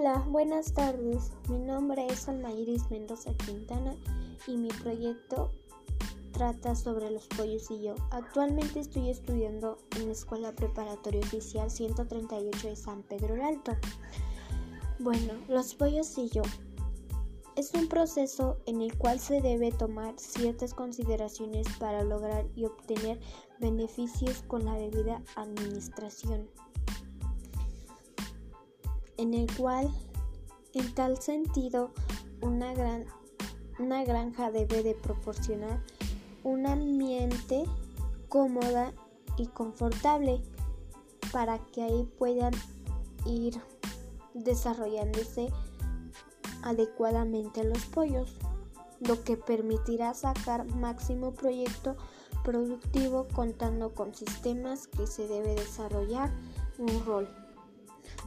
Hola, buenas tardes. Mi nombre es Almayiris Mendoza Quintana y mi proyecto trata sobre los pollos y yo. Actualmente estoy estudiando en la Escuela Preparatoria Oficial 138 de San Pedro el Alto. Bueno, los pollos y yo. Es un proceso en el cual se debe tomar ciertas consideraciones para lograr y obtener beneficios con la debida administración en el cual, en tal sentido, una, gran, una granja debe de proporcionar un ambiente cómoda y confortable para que ahí puedan ir desarrollándose adecuadamente los pollos, lo que permitirá sacar máximo proyecto productivo contando con sistemas que se debe desarrollar un rol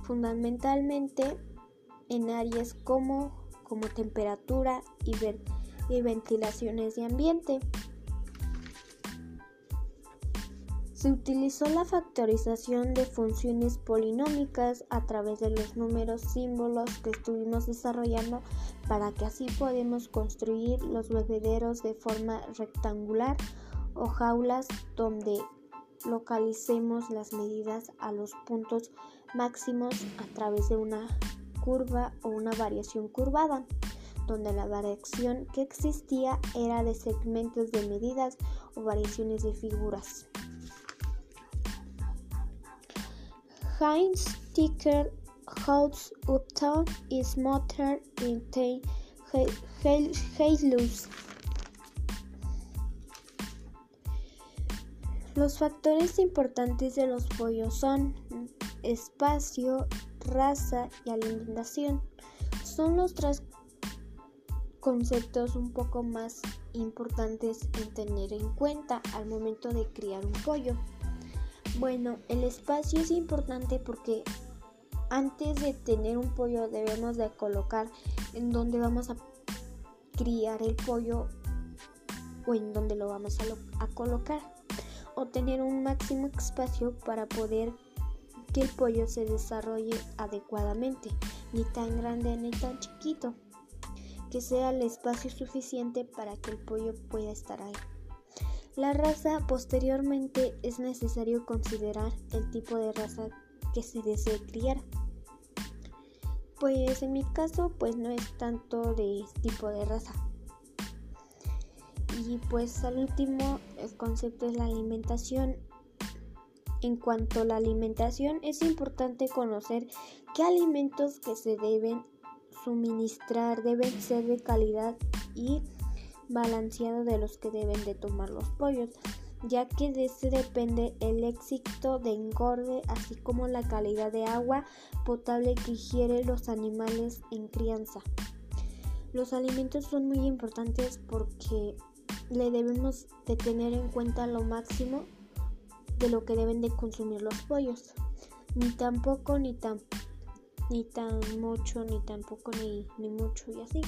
fundamentalmente en áreas como, como temperatura y, y ventilaciones de ambiente. Se utilizó la factorización de funciones polinómicas a través de los números símbolos que estuvimos desarrollando para que así podamos construir los bebederos de forma rectangular o jaulas donde localicemos las medidas a los puntos máximos a través de una curva o una variación curvada, donde la variación que existía era de segmentos de medidas o variaciones de figuras. Heinz Ticker holds Uptown is motor in Heilus. Los factores importantes de los pollos son espacio, raza y alimentación. Son los tres conceptos un poco más importantes en tener en cuenta al momento de criar un pollo. Bueno, el espacio es importante porque antes de tener un pollo debemos de colocar en donde vamos a criar el pollo o en donde lo vamos a, a colocar o tener un máximo espacio para poder que el pollo se desarrolle adecuadamente, ni tan grande ni tan chiquito, que sea el espacio suficiente para que el pollo pueda estar ahí. La raza posteriormente es necesario considerar el tipo de raza que se desee criar. Pues en mi caso pues no es tanto de tipo de raza. Y pues al último el concepto es la alimentación en cuanto a la alimentación, es importante conocer qué alimentos que se deben suministrar deben ser de calidad y balanceado de los que deben de tomar los pollos, ya que de ese depende el éxito de engorde, así como la calidad de agua potable que ingieren los animales en crianza. Los alimentos son muy importantes porque le debemos de tener en cuenta lo máximo de lo que deben de consumir los pollos. Ni tampoco, ni tan, ni tan mucho, ni tampoco, ni, ni mucho y así.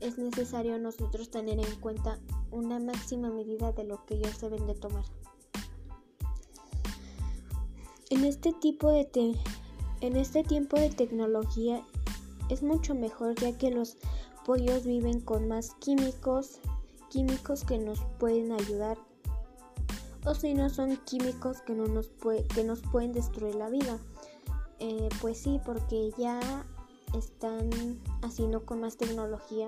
Es necesario nosotros tener en cuenta una máxima medida de lo que ellos deben de tomar. En este tipo de en este tiempo de tecnología es mucho mejor ya que los pollos viven con más químicos, químicos que nos pueden ayudar o si no son químicos que, no nos, que nos pueden destruir la vida. Eh, pues sí, porque ya están haciendo con más tecnología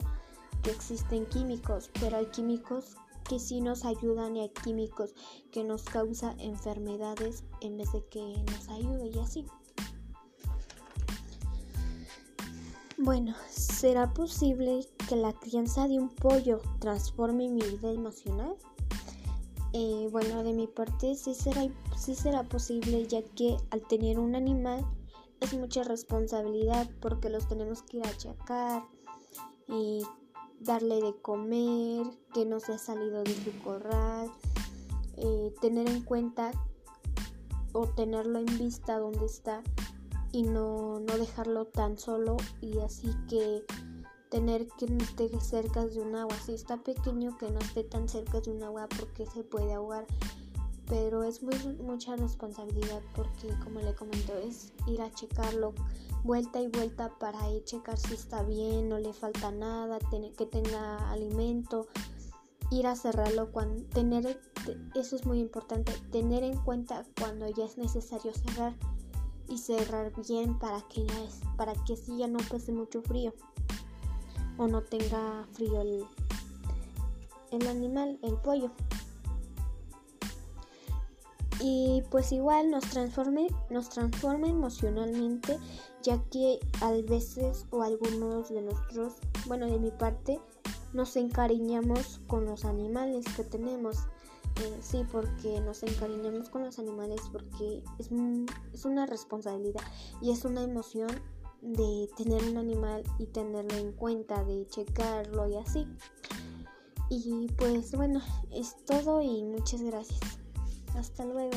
que existen químicos, pero hay químicos que sí nos ayudan y hay químicos que nos causan enfermedades en vez de que nos ayude y así. Bueno, ¿será posible que la crianza de un pollo transforme mi vida emocional? Eh, bueno, de mi parte sí será, sí será posible ya que al tener un animal es mucha responsabilidad porque los tenemos que ir a achacar y darle de comer, que no se ha salido de su corral, eh, tener en cuenta o tenerlo en vista donde está y no, no dejarlo tan solo y así que tener que no esté cerca de un agua. Si está pequeño, que no esté tan cerca de un agua porque se puede ahogar. pero es muy mucha responsabilidad porque como le comento es ir a checarlo vuelta y vuelta para ir checar si está bien, no le falta nada, que tenga alimento, ir a cerrarlo cuando tener eso es muy importante, tener en cuenta cuando ya es necesario cerrar y cerrar bien para que ya es, para que así ya no pese mucho frío o no tenga frío el, el animal, el pollo y pues igual nos transforme, nos transforma emocionalmente ya que a veces o algunos de nosotros, bueno de mi parte, nos encariñamos con los animales que tenemos. Eh, sí, porque nos encariñamos con los animales porque es, es una responsabilidad y es una emoción de tener un animal y tenerlo en cuenta, de checarlo y así. Y pues bueno, es todo y muchas gracias. Hasta luego.